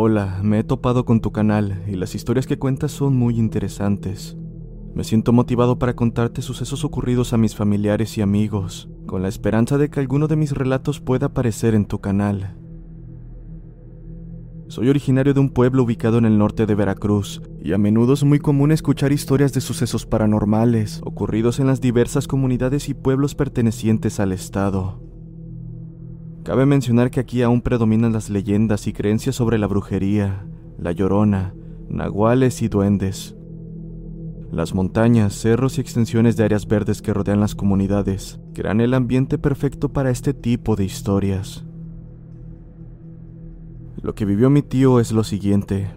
Hola, me he topado con tu canal y las historias que cuentas son muy interesantes. Me siento motivado para contarte sucesos ocurridos a mis familiares y amigos, con la esperanza de que alguno de mis relatos pueda aparecer en tu canal. Soy originario de un pueblo ubicado en el norte de Veracruz, y a menudo es muy común escuchar historias de sucesos paranormales ocurridos en las diversas comunidades y pueblos pertenecientes al estado. Cabe mencionar que aquí aún predominan las leyendas y creencias sobre la brujería, la llorona, nahuales y duendes. Las montañas, cerros y extensiones de áreas verdes que rodean las comunidades crean el ambiente perfecto para este tipo de historias. Lo que vivió mi tío es lo siguiente.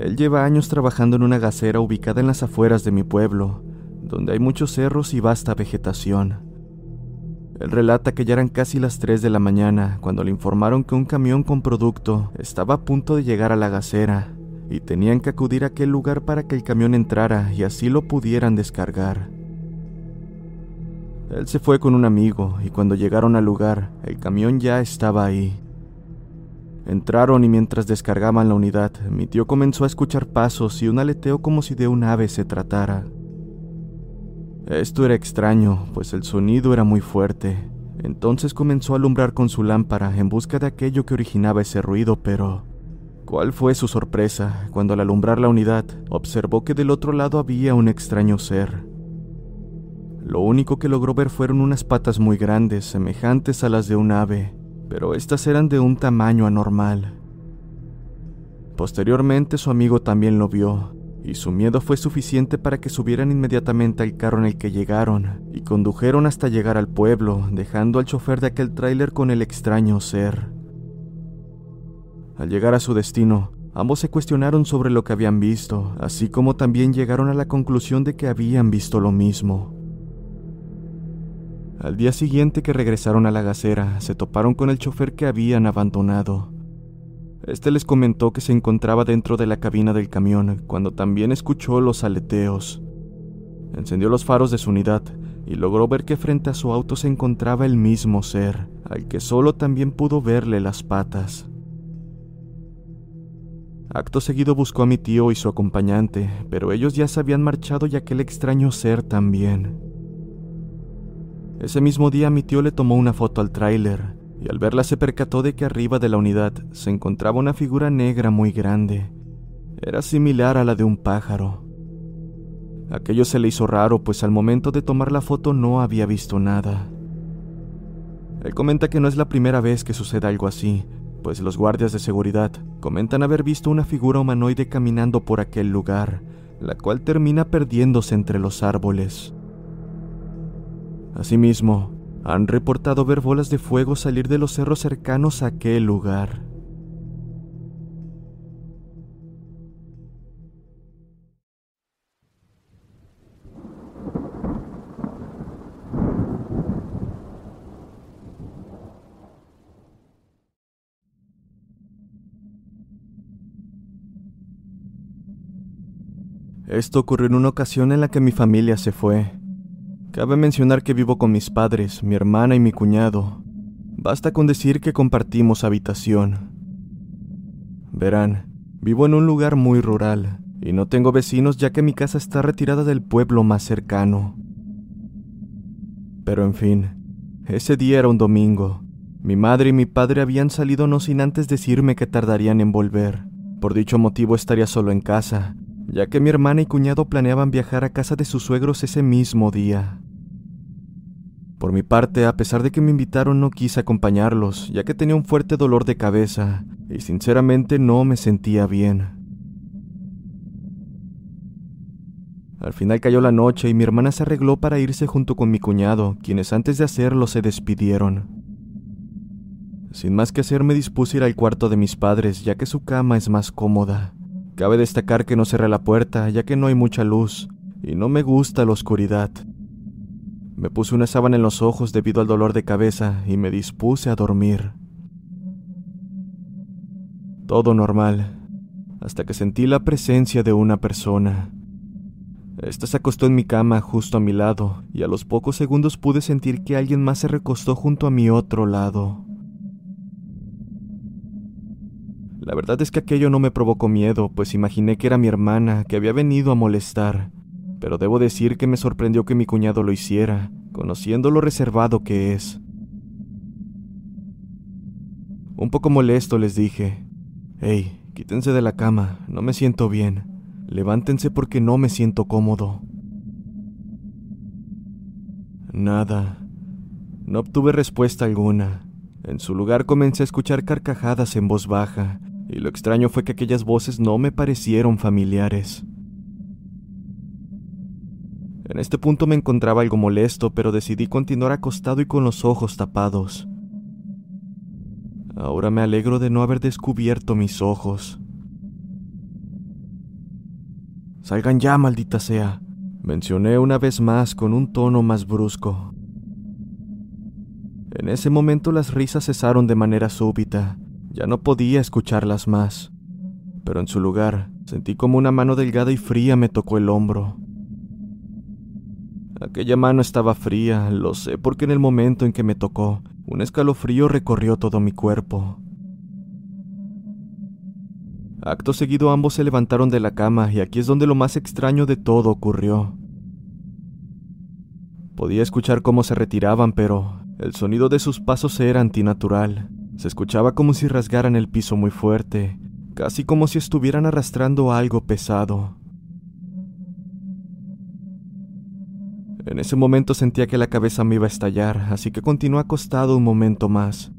Él lleva años trabajando en una gasera ubicada en las afueras de mi pueblo, donde hay muchos cerros y vasta vegetación. Él relata que ya eran casi las 3 de la mañana cuando le informaron que un camión con producto estaba a punto de llegar a la gasera y tenían que acudir a aquel lugar para que el camión entrara y así lo pudieran descargar. Él se fue con un amigo y cuando llegaron al lugar, el camión ya estaba ahí. Entraron y mientras descargaban la unidad, mi tío comenzó a escuchar pasos y un aleteo como si de un ave se tratara. Esto era extraño, pues el sonido era muy fuerte. Entonces comenzó a alumbrar con su lámpara en busca de aquello que originaba ese ruido, pero... ¿Cuál fue su sorpresa cuando al alumbrar la unidad observó que del otro lado había un extraño ser? Lo único que logró ver fueron unas patas muy grandes, semejantes a las de un ave, pero estas eran de un tamaño anormal. Posteriormente su amigo también lo vio, y su miedo fue suficiente para que subieran inmediatamente al carro en el que llegaron y condujeron hasta llegar al pueblo, dejando al chofer de aquel tráiler con el extraño ser. Al llegar a su destino, ambos se cuestionaron sobre lo que habían visto, así como también llegaron a la conclusión de que habían visto lo mismo. Al día siguiente que regresaron a la gasera, se toparon con el chofer que habían abandonado. Este les comentó que se encontraba dentro de la cabina del camión cuando también escuchó los aleteos. Encendió los faros de su unidad y logró ver que frente a su auto se encontraba el mismo ser, al que solo también pudo verle las patas. Acto seguido buscó a mi tío y su acompañante, pero ellos ya se habían marchado y aquel extraño ser también. Ese mismo día mi tío le tomó una foto al tráiler y al verla se percató de que arriba de la unidad se encontraba una figura negra muy grande. Era similar a la de un pájaro. Aquello se le hizo raro, pues al momento de tomar la foto no había visto nada. Él comenta que no es la primera vez que sucede algo así, pues los guardias de seguridad comentan haber visto una figura humanoide caminando por aquel lugar, la cual termina perdiéndose entre los árboles. Asimismo, han reportado ver bolas de fuego salir de los cerros cercanos a aquel lugar. Esto ocurrió en una ocasión en la que mi familia se fue. Cabe mencionar que vivo con mis padres, mi hermana y mi cuñado. Basta con decir que compartimos habitación. Verán, vivo en un lugar muy rural y no tengo vecinos ya que mi casa está retirada del pueblo más cercano. Pero en fin, ese día era un domingo. Mi madre y mi padre habían salido no sin antes decirme que tardarían en volver. Por dicho motivo estaría solo en casa, ya que mi hermana y cuñado planeaban viajar a casa de sus suegros ese mismo día. Por mi parte, a pesar de que me invitaron, no quise acompañarlos, ya que tenía un fuerte dolor de cabeza y sinceramente no me sentía bien. Al final cayó la noche y mi hermana se arregló para irse junto con mi cuñado, quienes antes de hacerlo se despidieron. Sin más que hacer me dispuse ir al cuarto de mis padres, ya que su cama es más cómoda. Cabe destacar que no cerré la puerta, ya que no hay mucha luz, y no me gusta la oscuridad. Me puse una sábana en los ojos debido al dolor de cabeza y me dispuse a dormir. Todo normal, hasta que sentí la presencia de una persona. Esta se acostó en mi cama justo a mi lado, y a los pocos segundos pude sentir que alguien más se recostó junto a mi otro lado. La verdad es que aquello no me provocó miedo, pues imaginé que era mi hermana que había venido a molestar, pero debo decir que me sorprendió que mi cuñado lo hiciera, conociendo lo reservado que es. Un poco molesto les dije, Hey, quítense de la cama, no me siento bien, levántense porque no me siento cómodo. Nada. No obtuve respuesta alguna. En su lugar comencé a escuchar carcajadas en voz baja, y lo extraño fue que aquellas voces no me parecieron familiares. En este punto me encontraba algo molesto, pero decidí continuar acostado y con los ojos tapados. Ahora me alegro de no haber descubierto mis ojos. Salgan ya, maldita sea, mencioné una vez más con un tono más brusco. En ese momento las risas cesaron de manera súbita. Ya no podía escucharlas más. Pero en su lugar, sentí como una mano delgada y fría me tocó el hombro. Aquella mano estaba fría, lo sé porque en el momento en que me tocó, un escalofrío recorrió todo mi cuerpo. Acto seguido ambos se levantaron de la cama y aquí es donde lo más extraño de todo ocurrió. Podía escuchar cómo se retiraban, pero el sonido de sus pasos era antinatural. Se escuchaba como si rasgaran el piso muy fuerte, casi como si estuvieran arrastrando algo pesado. En ese momento sentía que la cabeza me iba a estallar, así que continué acostado un momento más.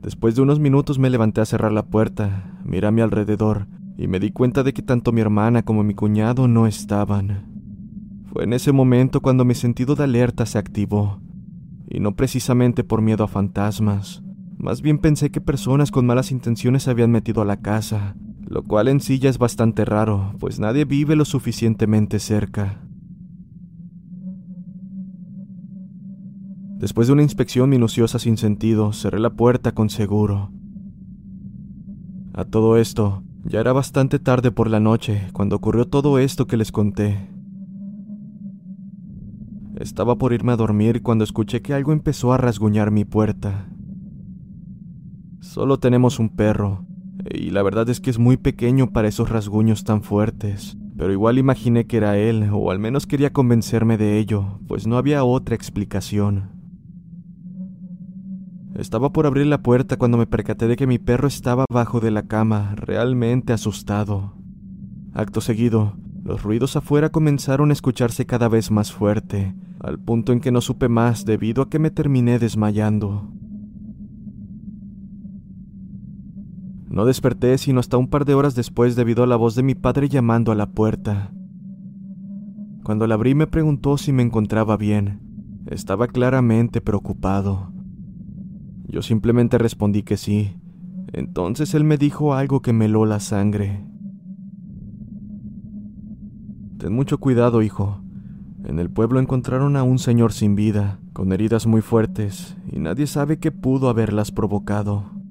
Después de unos minutos me levanté a cerrar la puerta, miré a mi alrededor y me di cuenta de que tanto mi hermana como mi cuñado no estaban. Fue en ese momento cuando mi sentido de alerta se activó, y no precisamente por miedo a fantasmas. Más bien pensé que personas con malas intenciones se habían metido a la casa, lo cual en sí ya es bastante raro, pues nadie vive lo suficientemente cerca. Después de una inspección minuciosa sin sentido, cerré la puerta con seguro. A todo esto, ya era bastante tarde por la noche cuando ocurrió todo esto que les conté. Estaba por irme a dormir cuando escuché que algo empezó a rasguñar mi puerta. Solo tenemos un perro, y la verdad es que es muy pequeño para esos rasguños tan fuertes, pero igual imaginé que era él, o al menos quería convencerme de ello, pues no había otra explicación. Estaba por abrir la puerta cuando me percaté de que mi perro estaba abajo de la cama, realmente asustado. Acto seguido, los ruidos afuera comenzaron a escucharse cada vez más fuerte, al punto en que no supe más debido a que me terminé desmayando. No desperté sino hasta un par de horas después debido a la voz de mi padre llamando a la puerta. Cuando la abrí me preguntó si me encontraba bien. Estaba claramente preocupado. Yo simplemente respondí que sí. Entonces él me dijo algo que me heló la sangre. Ten mucho cuidado, hijo. En el pueblo encontraron a un señor sin vida, con heridas muy fuertes, y nadie sabe qué pudo haberlas provocado.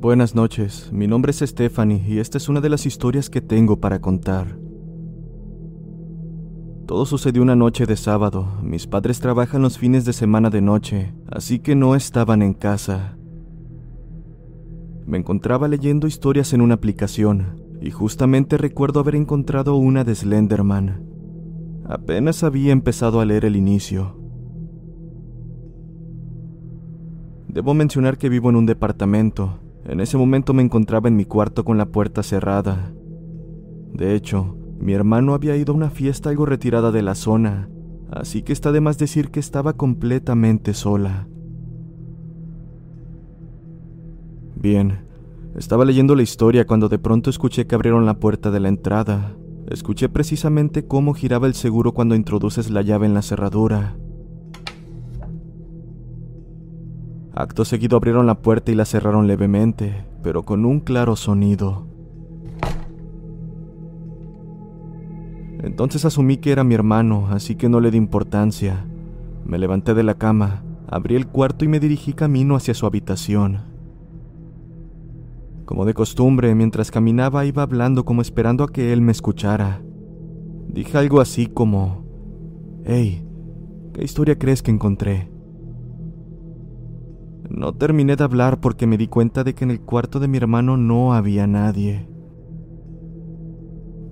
Buenas noches, mi nombre es Stephanie y esta es una de las historias que tengo para contar. Todo sucedió una noche de sábado. Mis padres trabajan los fines de semana de noche, así que no estaban en casa. Me encontraba leyendo historias en una aplicación, y justamente recuerdo haber encontrado una de Slenderman. Apenas había empezado a leer el inicio. Debo mencionar que vivo en un departamento. En ese momento me encontraba en mi cuarto con la puerta cerrada. De hecho, mi hermano había ido a una fiesta algo retirada de la zona, así que está de más decir que estaba completamente sola. Bien, estaba leyendo la historia cuando de pronto escuché que abrieron la puerta de la entrada. Escuché precisamente cómo giraba el seguro cuando introduces la llave en la cerradura. Acto seguido abrieron la puerta y la cerraron levemente, pero con un claro sonido. Entonces asumí que era mi hermano, así que no le di importancia. Me levanté de la cama, abrí el cuarto y me dirigí camino hacia su habitación. Como de costumbre, mientras caminaba iba hablando como esperando a que él me escuchara. Dije algo así como, Hey, ¿qué historia crees que encontré? No terminé de hablar porque me di cuenta de que en el cuarto de mi hermano no había nadie.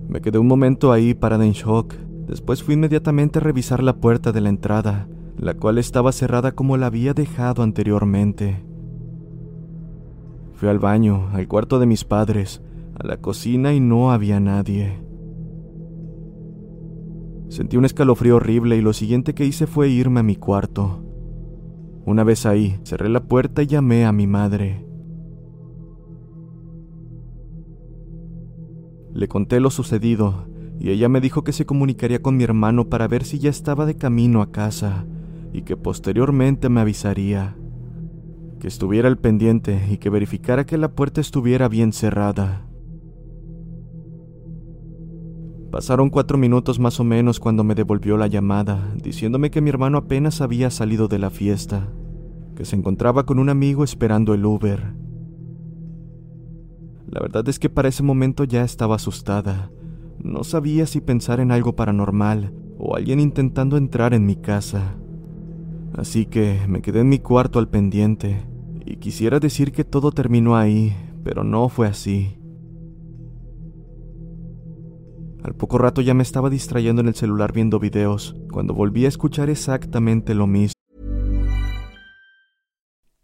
Me quedé un momento ahí parada en shock. Después fui inmediatamente a revisar la puerta de la entrada, la cual estaba cerrada como la había dejado anteriormente. Fui al baño, al cuarto de mis padres, a la cocina y no había nadie. Sentí un escalofrío horrible y lo siguiente que hice fue irme a mi cuarto. Una vez ahí, cerré la puerta y llamé a mi madre. Le conté lo sucedido y ella me dijo que se comunicaría con mi hermano para ver si ya estaba de camino a casa y que posteriormente me avisaría que estuviera al pendiente y que verificara que la puerta estuviera bien cerrada. Pasaron cuatro minutos más o menos cuando me devolvió la llamada, diciéndome que mi hermano apenas había salido de la fiesta, que se encontraba con un amigo esperando el Uber. La verdad es que para ese momento ya estaba asustada. No sabía si pensar en algo paranormal o alguien intentando entrar en mi casa. Así que me quedé en mi cuarto al pendiente, y quisiera decir que todo terminó ahí, pero no fue así. Al poco rato ya me estaba distrayendo en el celular viendo videos, cuando volví a escuchar exactamente lo mismo.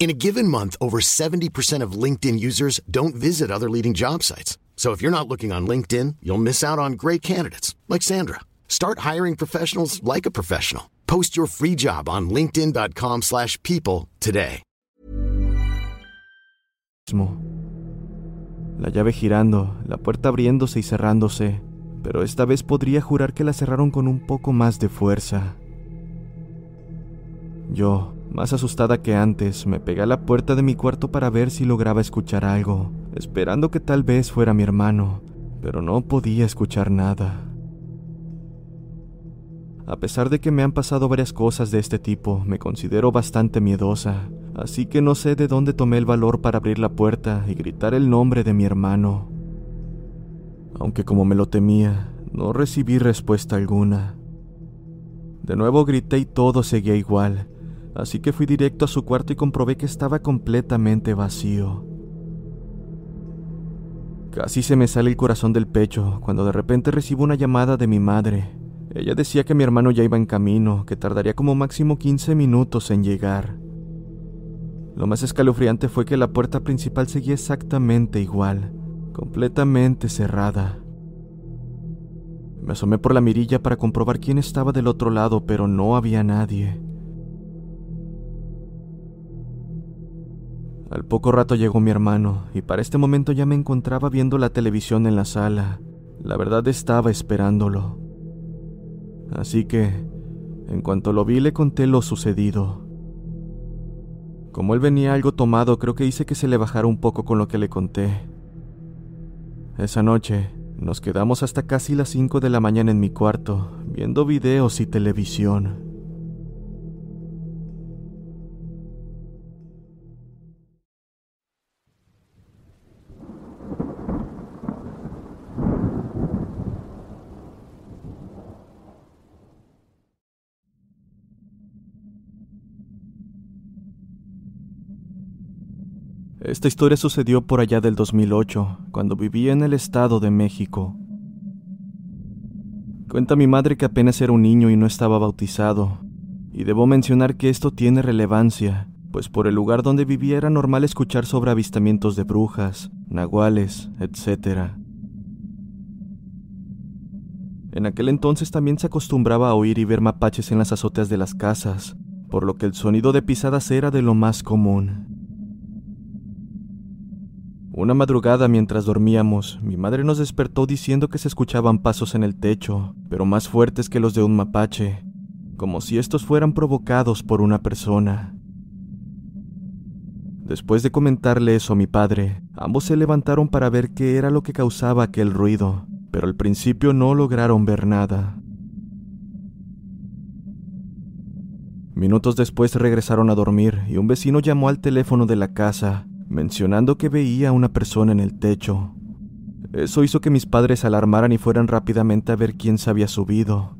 In a given month, over 70% of LinkedIn users don't visit other leading job sites. So if you're not looking on LinkedIn, you'll miss out on great candidates like Sandra. Start hiring professionals like a professional. Post your free job on linkedin.com/people slash people today. La llave girando, la puerta abriéndose y cerrándose, pero esta vez podría jurar que la cerraron con un poco más de fuerza. Yo, más asustada que antes, me pegué a la puerta de mi cuarto para ver si lograba escuchar algo, esperando que tal vez fuera mi hermano, pero no podía escuchar nada. A pesar de que me han pasado varias cosas de este tipo, me considero bastante miedosa, así que no sé de dónde tomé el valor para abrir la puerta y gritar el nombre de mi hermano. Aunque como me lo temía, no recibí respuesta alguna. De nuevo grité y todo seguía igual, así que fui directo a su cuarto y comprobé que estaba completamente vacío. Casi se me sale el corazón del pecho cuando de repente recibo una llamada de mi madre. Ella decía que mi hermano ya iba en camino, que tardaría como máximo 15 minutos en llegar. Lo más escalofriante fue que la puerta principal seguía exactamente igual, completamente cerrada. Me asomé por la mirilla para comprobar quién estaba del otro lado, pero no había nadie. Al poco rato llegó mi hermano, y para este momento ya me encontraba viendo la televisión en la sala. La verdad estaba esperándolo. Así que, en cuanto lo vi, le conté lo sucedido. Como él venía algo tomado, creo que hice que se le bajara un poco con lo que le conté. Esa noche, nos quedamos hasta casi las 5 de la mañana en mi cuarto, viendo videos y televisión. Esta historia sucedió por allá del 2008, cuando vivía en el Estado de México. Cuenta mi madre que apenas era un niño y no estaba bautizado, y debo mencionar que esto tiene relevancia, pues por el lugar donde vivía era normal escuchar sobre avistamientos de brujas, nahuales, etc. En aquel entonces también se acostumbraba a oír y ver mapaches en las azoteas de las casas, por lo que el sonido de pisadas era de lo más común. Una madrugada mientras dormíamos, mi madre nos despertó diciendo que se escuchaban pasos en el techo, pero más fuertes que los de un mapache, como si estos fueran provocados por una persona. Después de comentarle eso a mi padre, ambos se levantaron para ver qué era lo que causaba aquel ruido, pero al principio no lograron ver nada. Minutos después regresaron a dormir y un vecino llamó al teléfono de la casa mencionando que veía a una persona en el techo. Eso hizo que mis padres alarmaran y fueran rápidamente a ver quién se había subido.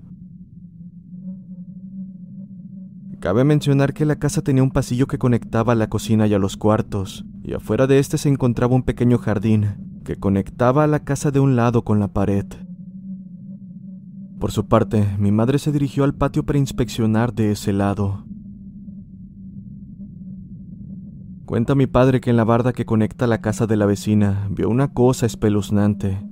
Cabe mencionar que la casa tenía un pasillo que conectaba a la cocina y a los cuartos, y afuera de este se encontraba un pequeño jardín que conectaba a la casa de un lado con la pared. Por su parte, mi madre se dirigió al patio para inspeccionar de ese lado. Cuenta mi padre que en la barda que conecta la casa de la vecina vio una cosa espeluznante.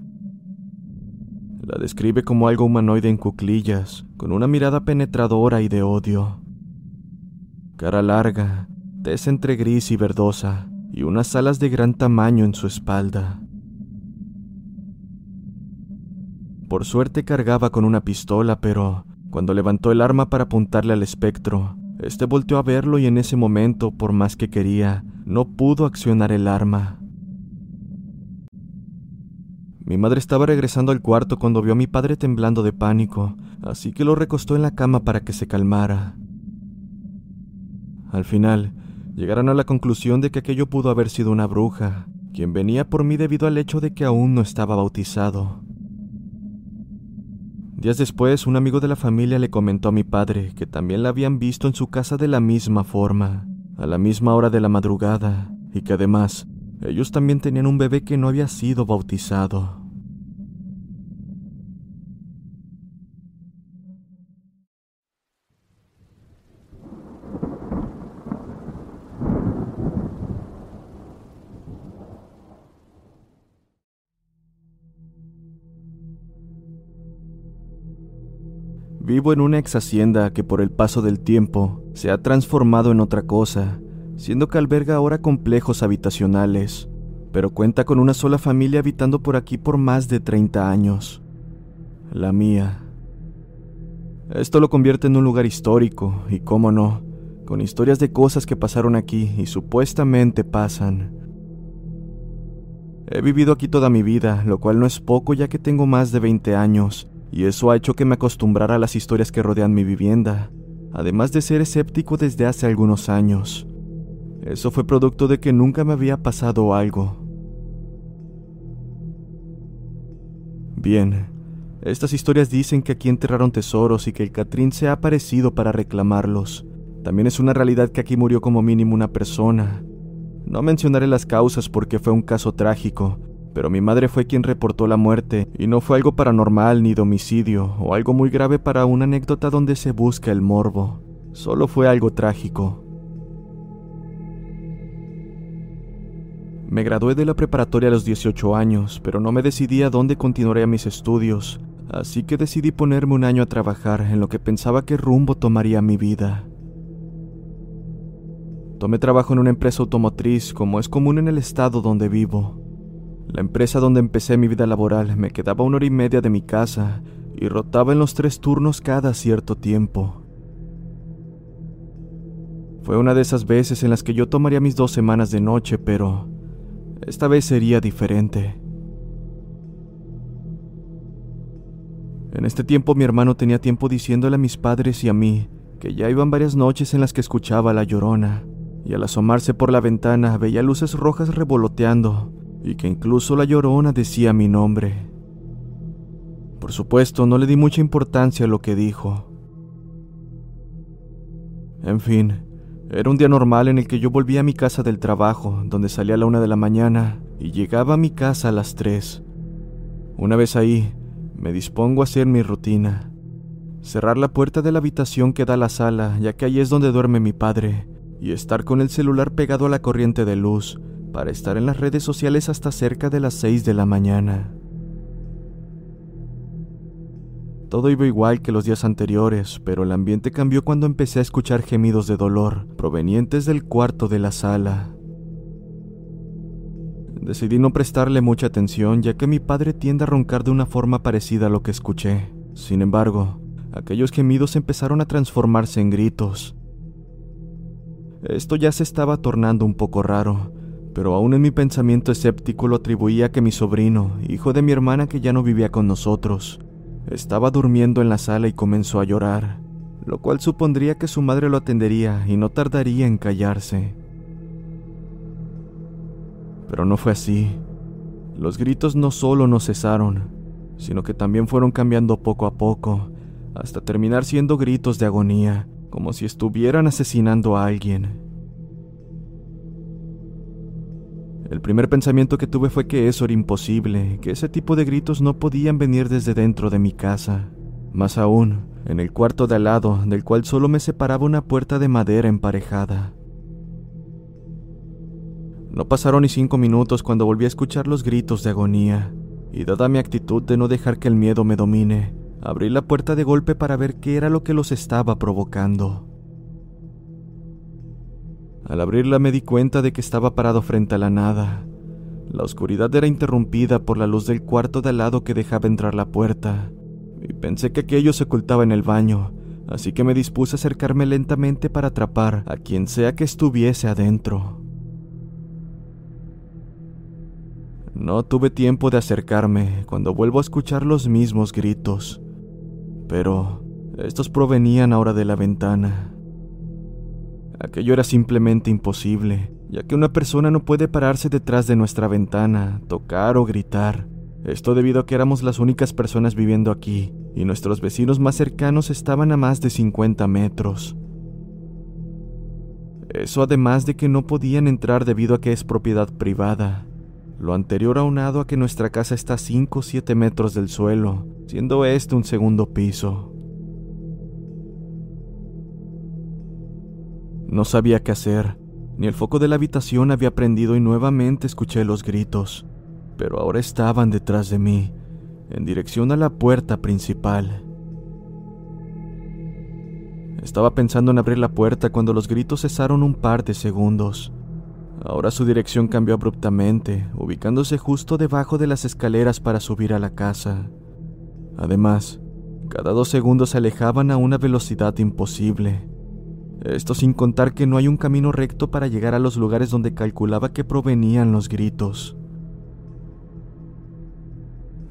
La describe como algo humanoide en cuclillas, con una mirada penetradora y de odio. Cara larga, tez entre gris y verdosa, y unas alas de gran tamaño en su espalda. Por suerte cargaba con una pistola, pero cuando levantó el arma para apuntarle al espectro, este volteó a verlo y en ese momento, por más que quería, no pudo accionar el arma. Mi madre estaba regresando al cuarto cuando vio a mi padre temblando de pánico, así que lo recostó en la cama para que se calmara. Al final, llegaron a la conclusión de que aquello pudo haber sido una bruja, quien venía por mí debido al hecho de que aún no estaba bautizado. Días después, un amigo de la familia le comentó a mi padre que también la habían visto en su casa de la misma forma, a la misma hora de la madrugada, y que además ellos también tenían un bebé que no había sido bautizado. Vivo en una ex hacienda que por el paso del tiempo se ha transformado en otra cosa, siendo que alberga ahora complejos habitacionales, pero cuenta con una sola familia habitando por aquí por más de 30 años. La mía. Esto lo convierte en un lugar histórico, y cómo no, con historias de cosas que pasaron aquí y supuestamente pasan. He vivido aquí toda mi vida, lo cual no es poco ya que tengo más de 20 años, y eso ha hecho que me acostumbrara a las historias que rodean mi vivienda, además de ser escéptico desde hace algunos años. Eso fue producto de que nunca me había pasado algo. Bien, estas historias dicen que aquí enterraron tesoros y que el Catrín se ha aparecido para reclamarlos. También es una realidad que aquí murió como mínimo una persona. No mencionaré las causas porque fue un caso trágico, pero mi madre fue quien reportó la muerte y no fue algo paranormal ni de homicidio o algo muy grave para una anécdota donde se busca el morbo. Solo fue algo trágico. Me gradué de la preparatoria a los 18 años, pero no me decidí a dónde continuaría mis estudios, así que decidí ponerme un año a trabajar en lo que pensaba que rumbo tomaría mi vida. Tomé trabajo en una empresa automotriz, como es común en el estado donde vivo. La empresa donde empecé mi vida laboral me quedaba una hora y media de mi casa y rotaba en los tres turnos cada cierto tiempo. Fue una de esas veces en las que yo tomaría mis dos semanas de noche, pero esta vez sería diferente. En este tiempo mi hermano tenía tiempo diciéndole a mis padres y a mí que ya iban varias noches en las que escuchaba la llorona y al asomarse por la ventana veía luces rojas revoloteando y que incluso la llorona decía mi nombre. Por supuesto, no le di mucha importancia a lo que dijo. En fin, era un día normal en el que yo volvía a mi casa del trabajo, donde salía a la una de la mañana y llegaba a mi casa a las tres. Una vez ahí, me dispongo a hacer mi rutina. Cerrar la puerta de la habitación que da a la sala, ya que ahí es donde duerme mi padre, y estar con el celular pegado a la corriente de luz para estar en las redes sociales hasta cerca de las 6 de la mañana. Todo iba igual que los días anteriores, pero el ambiente cambió cuando empecé a escuchar gemidos de dolor provenientes del cuarto de la sala. Decidí no prestarle mucha atención ya que mi padre tiende a roncar de una forma parecida a lo que escuché. Sin embargo, aquellos gemidos empezaron a transformarse en gritos, esto ya se estaba tornando un poco raro, pero aún en mi pensamiento escéptico lo atribuía a que mi sobrino, hijo de mi hermana que ya no vivía con nosotros, estaba durmiendo en la sala y comenzó a llorar, lo cual supondría que su madre lo atendería y no tardaría en callarse. Pero no fue así. Los gritos no solo no cesaron, sino que también fueron cambiando poco a poco, hasta terminar siendo gritos de agonía, como si estuvieran asesinando a alguien. El primer pensamiento que tuve fue que eso era imposible, que ese tipo de gritos no podían venir desde dentro de mi casa. Más aún, en el cuarto de al lado, del cual solo me separaba una puerta de madera emparejada. No pasaron ni cinco minutos cuando volví a escuchar los gritos de agonía, y dada mi actitud de no dejar que el miedo me domine, Abrí la puerta de golpe para ver qué era lo que los estaba provocando. Al abrirla me di cuenta de que estaba parado frente a la nada. La oscuridad era interrumpida por la luz del cuarto de al lado que dejaba entrar la puerta, y pensé que aquello se ocultaba en el baño, así que me dispuse a acercarme lentamente para atrapar a quien sea que estuviese adentro. No tuve tiempo de acercarme cuando vuelvo a escuchar los mismos gritos pero estos provenían ahora de la ventana. Aquello era simplemente imposible, ya que una persona no puede pararse detrás de nuestra ventana, tocar o gritar. Esto debido a que éramos las únicas personas viviendo aquí, y nuestros vecinos más cercanos estaban a más de 50 metros. Eso además de que no podían entrar debido a que es propiedad privada. Lo anterior aunado a que nuestra casa está a 5 o 7 metros del suelo, siendo este un segundo piso. No sabía qué hacer, ni el foco de la habitación había prendido y nuevamente escuché los gritos, pero ahora estaban detrás de mí, en dirección a la puerta principal. Estaba pensando en abrir la puerta cuando los gritos cesaron un par de segundos. Ahora su dirección cambió abruptamente, ubicándose justo debajo de las escaleras para subir a la casa. Además, cada dos segundos se alejaban a una velocidad imposible. Esto sin contar que no hay un camino recto para llegar a los lugares donde calculaba que provenían los gritos.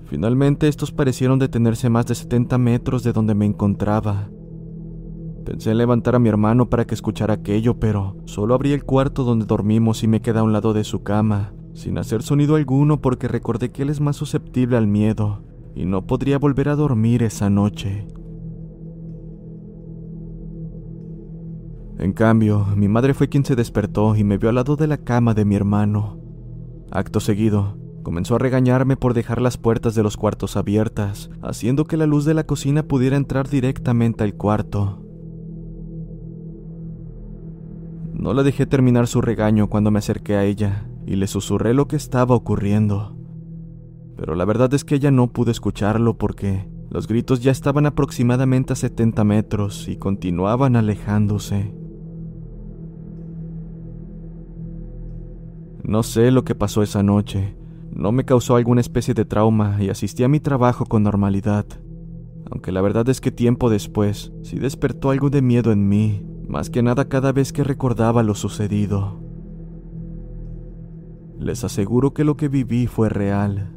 Finalmente estos parecieron detenerse más de 70 metros de donde me encontraba. Pensé en levantar a mi hermano para que escuchara aquello, pero solo abrí el cuarto donde dormimos y me quedé a un lado de su cama, sin hacer sonido alguno porque recordé que él es más susceptible al miedo y no podría volver a dormir esa noche. En cambio, mi madre fue quien se despertó y me vio al lado de la cama de mi hermano. Acto seguido, Comenzó a regañarme por dejar las puertas de los cuartos abiertas, haciendo que la luz de la cocina pudiera entrar directamente al cuarto. No la dejé terminar su regaño cuando me acerqué a ella y le susurré lo que estaba ocurriendo. Pero la verdad es que ella no pudo escucharlo porque los gritos ya estaban aproximadamente a 70 metros y continuaban alejándose. No sé lo que pasó esa noche. No me causó alguna especie de trauma y asistí a mi trabajo con normalidad. Aunque la verdad es que tiempo después sí despertó algo de miedo en mí, más que nada cada vez que recordaba lo sucedido. Les aseguro que lo que viví fue real.